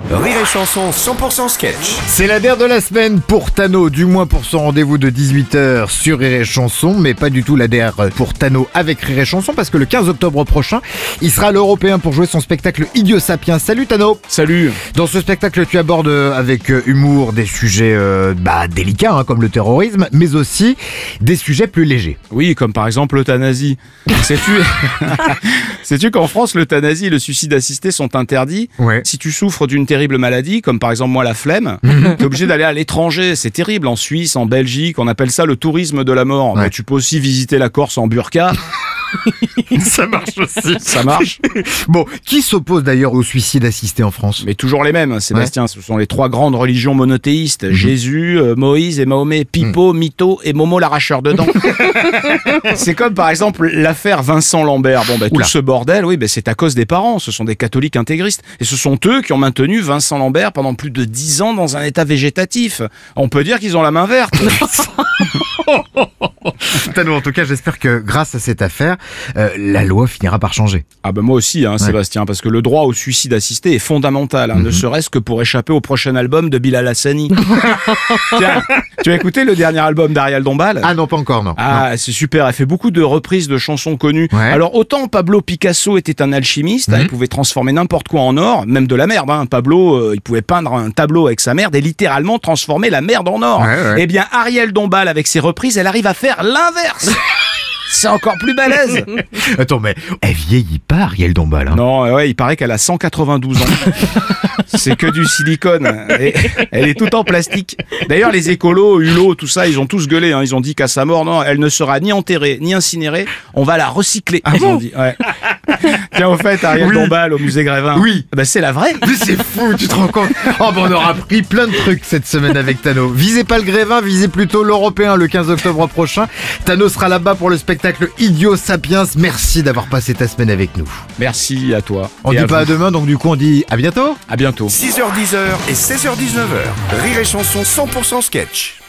Rire et Chanson 100% sketch. C'est la dernière de la semaine pour Tano, du moins pour son rendez-vous de 18h sur Rire et Chanson, mais pas du tout la dernière pour Tano avec Rire et Chanson, parce que le 15 octobre prochain, il sera à l'Européen pour jouer son spectacle Idiot Sapiens. Salut Tano Salut Dans ce spectacle, tu abordes euh, avec euh, humour des sujets euh, bah, délicats, hein, comme le terrorisme, mais aussi des sujets plus légers. Oui, comme par exemple l'euthanasie. Sais-tu Sais-tu qu'en France, l'euthanasie et le suicide assisté sont interdits? Ouais. Si tu souffres d'une terrible maladie, comme par exemple moi la flemme, t'es obligé d'aller à l'étranger. C'est terrible, en Suisse, en Belgique, on appelle ça le tourisme de la mort. Ouais. Mais tu peux aussi visiter la Corse en burqa, Ça marche aussi. ça marche. Bon, qui s'oppose d'ailleurs au suicide assisté en France? Mais toujours les mêmes, Sébastien. Ce sont les trois grandes religions monothéistes. Mhm. Jésus, euh, Moïse et Mahomet. Pipo, Mytho et Momo l'arracheur de dents. c'est comme par exemple l'affaire Vincent Lambert. Bon, bah, tout ce bordel, oui, bah, c'est à cause des parents. Ce sont des catholiques intégristes. Et ce sont eux qui ont maintenu Vincent Lambert pendant plus de dix ans dans un état végétatif. On peut dire qu'ils ont la main verte. Tano, en tout cas, j'espère que grâce à cette affaire, euh, la loi finira par changer. Ah ben moi aussi, hein, Sébastien, parce que le droit au suicide assisté est fondamental, hein, ne serait-ce que pour échapper au prochain album de Bilal Hassani. Tiens, tu as écouté le dernier album d'Ariel Dombal? Ah non, pas encore, non. Ah, c'est super. Elle fait beaucoup de reprises de chansons connues. Ouais. Mhm. Alors, autant Pablo Picasso était un alchimiste, hein, il pouvait transformer n'importe quoi en or, même de la merde. Pablo, euh, il pouvait peindre un tableau avec sa merde et littéralement transformer la merde en or. Ouais. Eh bien, Ariel Dombal, avec ses reprises, elle arrive à faire l'inverse commerce c'est encore plus balèze. Attends, mais elle vieillit pas, Ariel Dombal. Hein. Non, ouais, il paraît qu'elle a 192 ans. C'est que du silicone. Et elle est toute en plastique. D'ailleurs, les écolos, Hulot, tout ça, ils ont tous gueulé. Hein. Ils ont dit qu'à sa mort, non, elle ne sera ni enterrée ni incinérée. On va la recycler. ils ont dit. Ouais. Tiens, au fait, Ariel Oui. Dombal au musée Grévin. Oui. Bah, c'est la vraie. Mais c'est fou, tu te rends compte Oh, bah, on aura appris plein de trucs cette semaine avec Tano. Visez pas le Grévin, visez plutôt l'Européen le 15 octobre prochain. Tano sera là-bas pour le spectacle Idiot Sapiens. Merci d'avoir passé ta semaine avec nous. Merci à toi. On dit à pas à demain, donc du coup on dit à bientôt À bientôt. 6h10 et 16h19h. Rire et Chanson 100% sketch.